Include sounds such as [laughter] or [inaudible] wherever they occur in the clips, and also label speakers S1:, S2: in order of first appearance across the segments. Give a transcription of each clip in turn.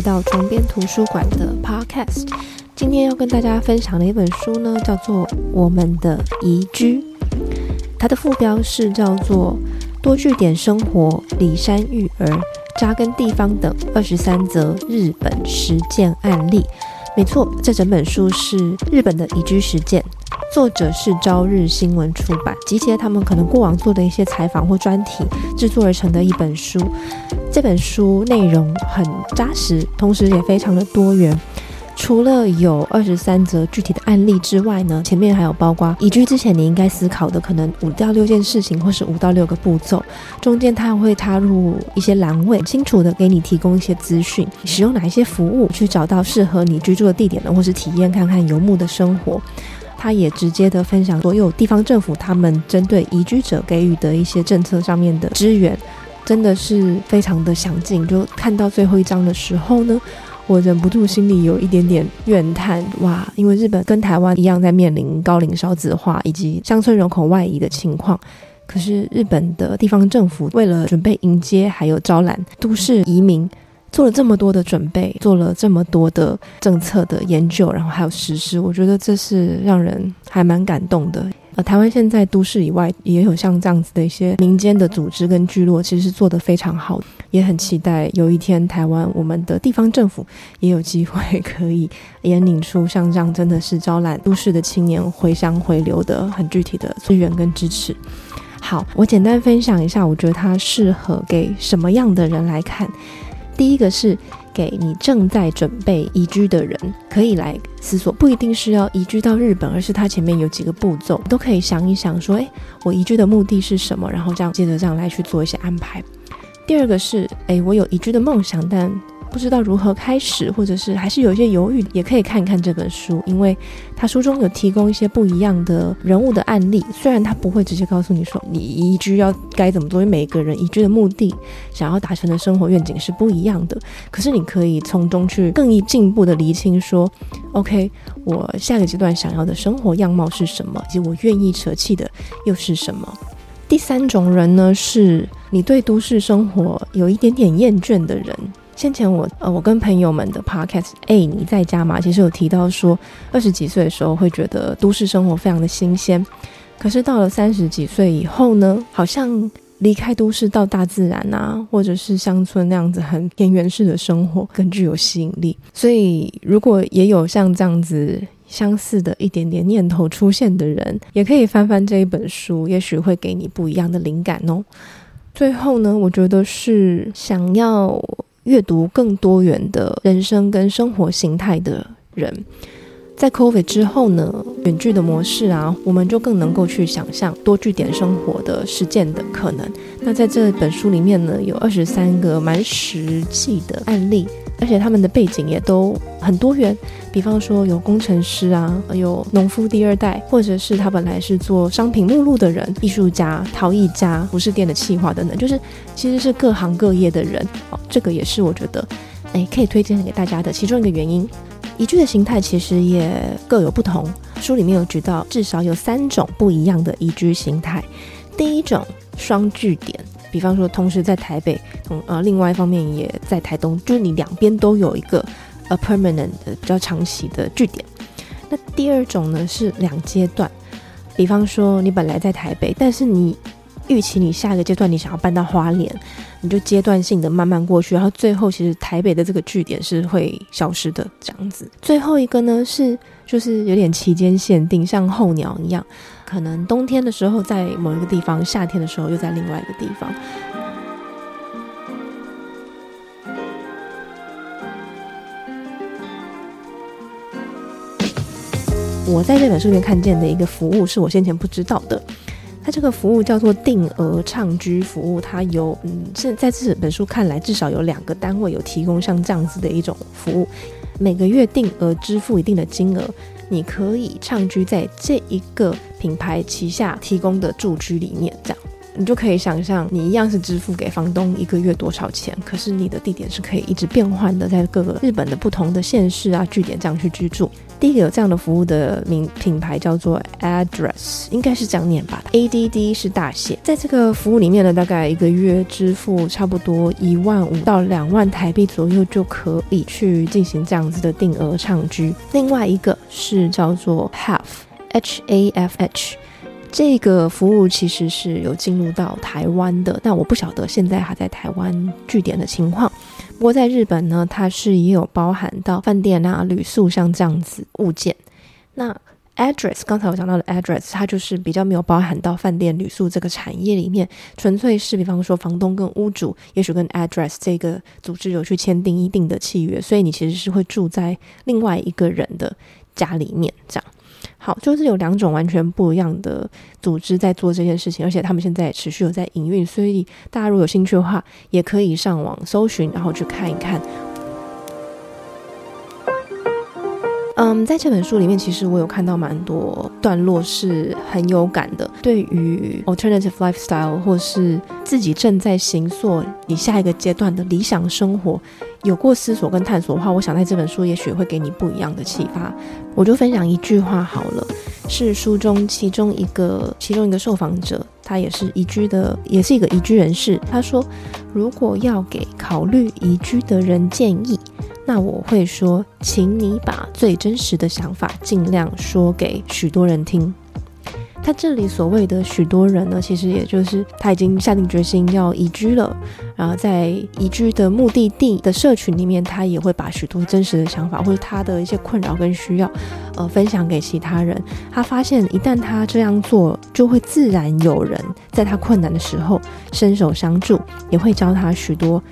S1: 来到床边图书馆的 Podcast。今天要跟大家分享的一本书呢，叫做《我们的宜居》，它的副标是叫做《多据点生活、里山育儿、扎根地方等二十三则日本实践案例》。没错，这整本书是日本的宜居实践。作者是朝日新闻出版，集结他们可能过往做的一些采访或专题，制作而成的一本书。这本书内容很扎实，同时也非常的多元。除了有二十三则具体的案例之外呢，前面还有包括移居之前你应该思考的可能五到六件事情，或是五到六个步骤。中间它会插入一些栏位，清楚的给你提供一些资讯，使用哪一些服务去找到适合你居住的地点呢，或是体验看看游牧的生活。他也直接的分享所有地方政府他们针对移居者给予的一些政策上面的支援，真的是非常的详尽。就看到最后一章的时候呢，我忍不住心里有一点点怨叹哇，因为日本跟台湾一样在面临高龄少子化以及乡村人口外移的情况，可是日本的地方政府为了准备迎接还有招揽都市移民。做了这么多的准备，做了这么多的政策的研究，然后还有实施，我觉得这是让人还蛮感动的。呃，台湾现在都市以外也有像这样子的一些民间的组织跟聚落，其实是做得非常好，也很期待有一天台湾我们的地方政府也有机会可以引领出像这样真的是招揽都市的青年回乡回流的很具体的资源跟支持。好，我简单分享一下，我觉得它适合给什么样的人来看。第一个是给你正在准备移居的人，可以来思索，不一定是要移居到日本，而是它前面有几个步骤，都可以想一想，说，诶，我移居的目的是什么？然后这样接着这样来去做一些安排。第二个是，诶，我有移居的梦想，但不知道如何开始，或者是还是有一些犹豫，也可以看一看这本书，因为它书中有提供一些不一样的人物的案例。虽然他不会直接告诉你说你移居要该怎么做，因为每个人移居的目的、想要达成的生活愿景是不一样的。可是你可以从中去更一进一步的厘清说，OK，我下个阶段想要的生活样貌是什么，以及我愿意舍弃的又是什么。第三种人呢，是你对都市生活有一点点厌倦的人。先前我呃，我跟朋友们的 podcast，哎，你在家吗？其实有提到说，二十几岁的时候会觉得都市生活非常的新鲜，可是到了三十几岁以后呢，好像离开都市到大自然啊，或者是乡村那样子很田园式的生活更具有吸引力。所以如果也有像这样子相似的一点点念头出现的人，也可以翻翻这一本书，也许会给你不一样的灵感哦。最后呢，我觉得是想要。阅读更多元的人生跟生活形态的人，在 COVID 之后呢，远距的模式啊，我们就更能够去想象多据点生活的实践的可能。那在这本书里面呢，有二十三个蛮实际的案例。而且他们的背景也都很多元，比方说有工程师啊，有农夫第二代，或者是他本来是做商品目录的人，艺术家、陶艺家、服饰店的企划等等，就是其实是各行各业的人。哦，这个也是我觉得，哎，可以推荐给大家的其中一个原因。宜居的形态其实也各有不同，书里面有举到至少有三种不一样的宜居形态。第一种双据点。比方说，同时在台北，同呃，另外一方面也在台东，就是你两边都有一个呃 permanent 的比较长期的据点。那第二种呢是两阶段，比方说你本来在台北，但是你预期你下一个阶段你想要搬到花莲，你就阶段性的慢慢过去，然后最后其实台北的这个据点是会消失的这样子。最后一个呢是就是有点期间限定，像候鸟一样。可能冬天的时候在某一个地方，夏天的时候又在另外一个地方。我在这本书里面看见的一个服务，是我先前不知道的。这个服务叫做定额畅居服务，它有嗯，现在这本书看来至少有两个单位有提供像这样子的一种服务，每个月定额支付一定的金额。你可以畅居在这一个品牌旗下提供的住居里面，这样你就可以想象，你一样是支付给房东一个月多少钱，可是你的地点是可以一直变换的，在各个日本的不同的县市啊据点这样去居住。第一个有这样的服务的名品牌叫做 Address，应该是这样念吧？A D D 是大写。在这个服务里面呢，大概一个月支付差不多一万五到两万台币左右就可以去进行这样子的定额唱居。另外一个是叫做 Half，H A F H。这个服务其实是有进入到台湾的，但我不晓得现在还在台湾据点的情况。不过在日本呢，它是也有包含到饭店啊、旅宿像这样子物件。那 address 刚才我讲到的 address，它就是比较没有包含到饭店、旅宿这个产业里面，纯粹是比方说房东跟屋主，也许跟 address 这个组织有去签订一定的契约，所以你其实是会住在另外一个人的家里面这样。好，就是有两种完全不一样的组织在做这件事情，而且他们现在持续有在营运，所以大家如果有兴趣的话，也可以上网搜寻，然后去看一看。嗯，在这本书里面，其实我有看到蛮多段落是很有感的。对于 alternative lifestyle 或是自己正在行塑你下一个阶段的理想生活，有过思索跟探索的话，我想在这本书也许会给你不一样的启发。我就分享一句话好了，是书中其中一个其中一个受访者，他也是移居的，也是一个移居人士。他说，如果要给考虑移居的人建议。那我会说，请你把最真实的想法尽量说给许多人听。他这里所谓的许多人呢，其实也就是他已经下定决心要移居了，然后在移居的目的地的社群里面，他也会把许多真实的想法或者他的一些困扰跟需要，呃，分享给其他人。他发现一旦他这样做，就会自然有人在他困难的时候伸手相助，也会教他许多。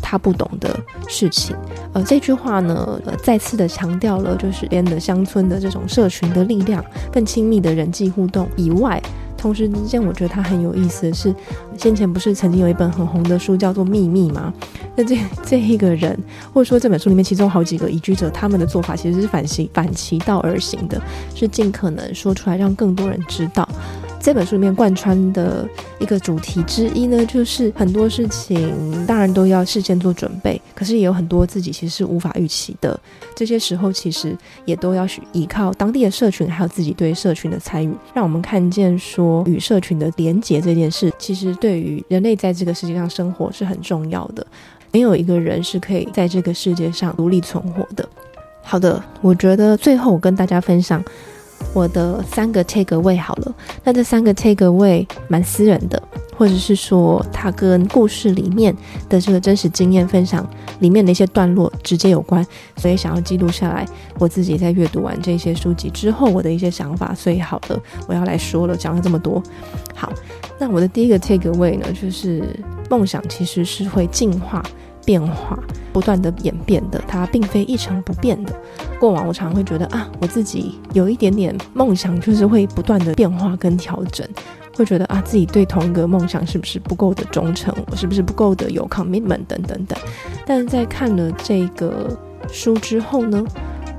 S1: 他不懂的事情，呃，这句话呢，呃，再次的强调了，就是连的乡村的这种社群的力量，更亲密的人际互动以外，同时之间，我觉得他很有意思的是，先前不是曾经有一本很红的书叫做《秘密》吗？那这 [laughs] 这一个人，或者说这本书里面其中好几个移居者，他们的做法其实是反其反其道而行的，是尽可能说出来，让更多人知道。这本书里面贯穿的一个主题之一呢，就是很多事情当然都要事先做准备，可是也有很多自己其实是无法预期的。这些时候其实也都要去依靠当地的社群，还有自己对社群的参与，让我们看见说与社群的连结这件事，其实对于人类在这个世界上生活是很重要的。没有一个人是可以在这个世界上独立存活的。好的，我觉得最后我跟大家分享。我的三个 take away 好了，那这三个 take away 蛮私人的，或者是说它跟故事里面的这个真实经验分享里面的一些段落直接有关，所以想要记录下来我自己在阅读完这些书籍之后我的一些想法。所以好了，我要来说了，讲了这么多，好，那我的第一个 take away 呢，就是梦想其实是会进化。变化不断的演变的，它并非一成不变的。过往我常会觉得啊，我自己有一点点梦想，就是会不断的变化跟调整，会觉得啊，自己对同一个梦想是不是不够的忠诚，我是不是不够的有 commitment 等等等。但是在看了这个书之后呢？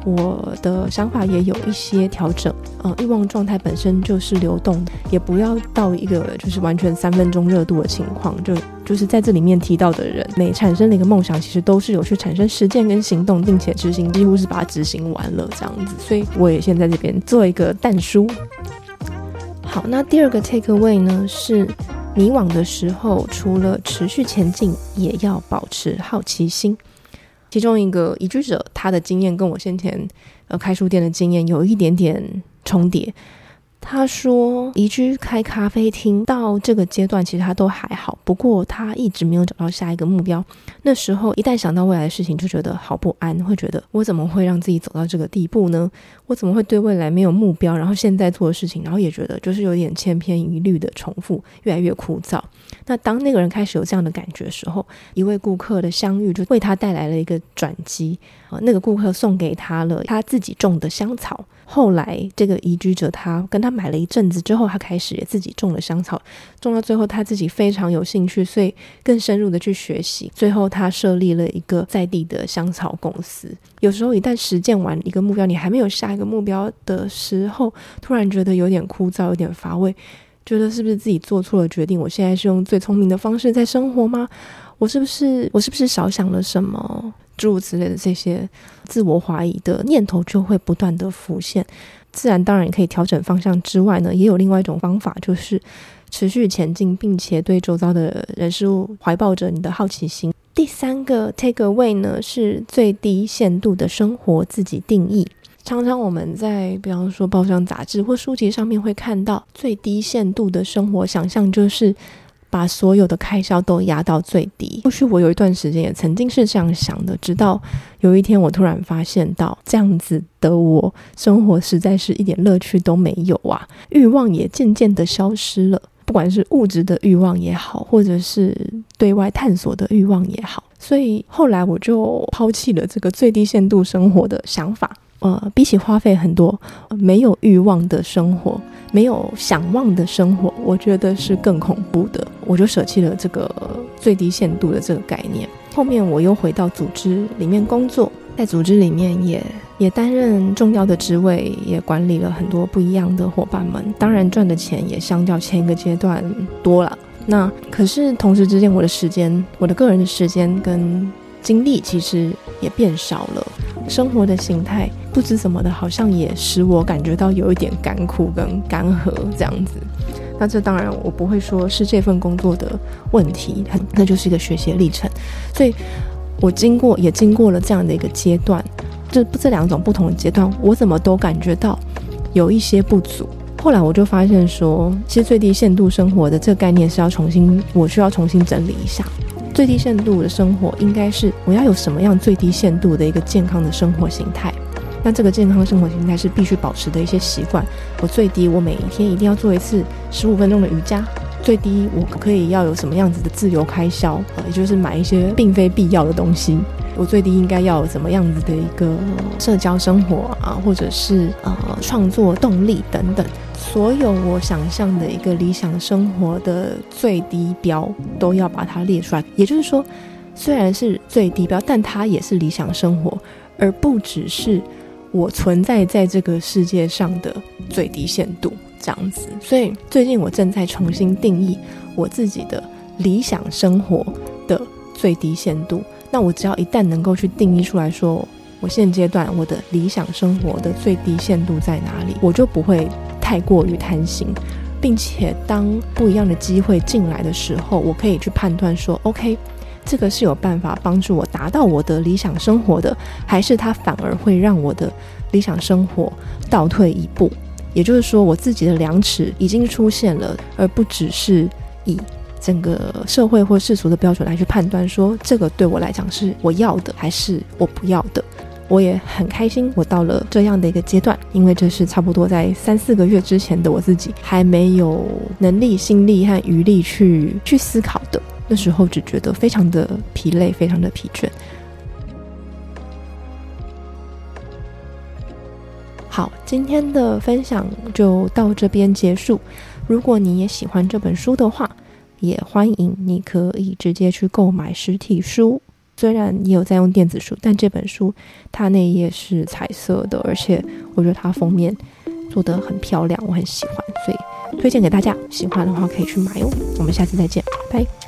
S1: 我的想法也有一些调整，嗯，欲望状态本身就是流动的，也不要到一个就是完全三分钟热度的情况，就就是在这里面提到的人，每产生的一个梦想，其实都是有去产生实践跟行动，并且执行，几乎是把它执行完了这样子，所以我也先在这边做一个淡书。好，那第二个 take away 呢是迷惘的时候，除了持续前进，也要保持好奇心。其中一个移居者，他的经验跟我先前呃开书店的经验有一点点重叠。他说，移居开咖啡厅到这个阶段，其实他都还好。不过他一直没有找到下一个目标。那时候一旦想到未来的事情，就觉得好不安，会觉得我怎么会让自己走到这个地步呢？我怎么会对未来没有目标？然后现在做的事情，然后也觉得就是有点千篇一律的重复，越来越枯燥。那当那个人开始有这样的感觉的时候，一位顾客的相遇就为他带来了一个转机啊。那个顾客送给他了他自己种的香草。后来，这个移居者他跟他买了一阵子之后，他开始也自己种了香草，种到最后他自己非常有兴趣，所以更深入的去学习。最后，他设立了一个在地的香草公司。有时候，一旦实践完一个目标，你还没有下一个目标的时候，突然觉得有点枯燥，有点乏味，觉得是不是自己做错了决定？我现在是用最聪明的方式在生活吗？我是不是我是不是少想了什么？诸如此类的这些自我怀疑的念头就会不断的浮现。自然当然也可以调整方向之外呢，也有另外一种方法，就是持续前进，并且对周遭的人事物怀抱着你的好奇心。第三个 take away 呢，是最低限度的生活自己定义。常常我们在比方说报章杂志或书籍上面会看到最低限度的生活想象，就是把所有的开销都压到最低。或许我有一段时间也曾经是这样想的，直到有一天我突然发现到这样子的我生活实在是一点乐趣都没有啊，欲望也渐渐的消失了，不管是物质的欲望也好，或者是对外探索的欲望也好，所以后来我就抛弃了这个最低限度生活的想法。呃，比起花费很多没有欲望的生活，没有想望的生活，我觉得是更恐怖的。我就舍弃了这个最低限度的这个概念。后面我又回到组织里面工作，在组织里面也也担任重要的职位，也管理了很多不一样的伙伴们。当然赚的钱也相较前一个阶段多了。那可是同时之间，我的时间，我的个人的时间跟精力其实也变少了。生活的形态不知怎么的，好像也使我感觉到有一点干枯跟干涸这样子。那这当然我不会说是这份工作的问题，很那就是一个学习历程。所以我经过也经过了这样的一个阶段，这这两种不同的阶段，我怎么都感觉到有一些不足。后来我就发现说，其实最低限度生活的这个概念是要重新，我需要重新整理一下。最低限度的生活应该是我要有什么样最低限度的一个健康的生活形态？那这个健康生活形态是必须保持的一些习惯。我最低我每一天一定要做一次十五分钟的瑜伽。最低我可以要有什么样子的自由开销？呃，也就是买一些并非必要的东西。我最低应该要有什么样子的一个社交生活啊，或者是呃创作动力等等。所有我想象的一个理想生活的最低标都要把它列出来，也就是说，虽然是最低标，但它也是理想生活，而不只是我存在在这个世界上的最低限度这样子。所以最近我正在重新定义我自己的理想生活的最低限度。那我只要一旦能够去定义出来说，我现阶段我的理想生活的最低限度在哪里，我就不会。太过于贪心，并且当不一样的机会进来的时候，我可以去判断说，OK，这个是有办法帮助我达到我的理想生活的，还是它反而会让我的理想生活倒退一步？也就是说，我自己的量尺已经出现了，而不只是以整个社会或世俗的标准来去判断说，这个对我来讲是我要的，还是我不要的。我也很开心，我到了这样的一个阶段，因为这是差不多在三四个月之前的我自己还没有能力、心力和余力去去思考的。那时候只觉得非常的疲累，非常的疲倦。好，今天的分享就到这边结束。如果你也喜欢这本书的话，也欢迎你可以直接去购买实体书。虽然也有在用电子书，但这本书它那页是彩色的，而且我觉得它封面做得很漂亮，我很喜欢，所以推荐给大家。喜欢的话可以去买哦。我们下次再见，拜。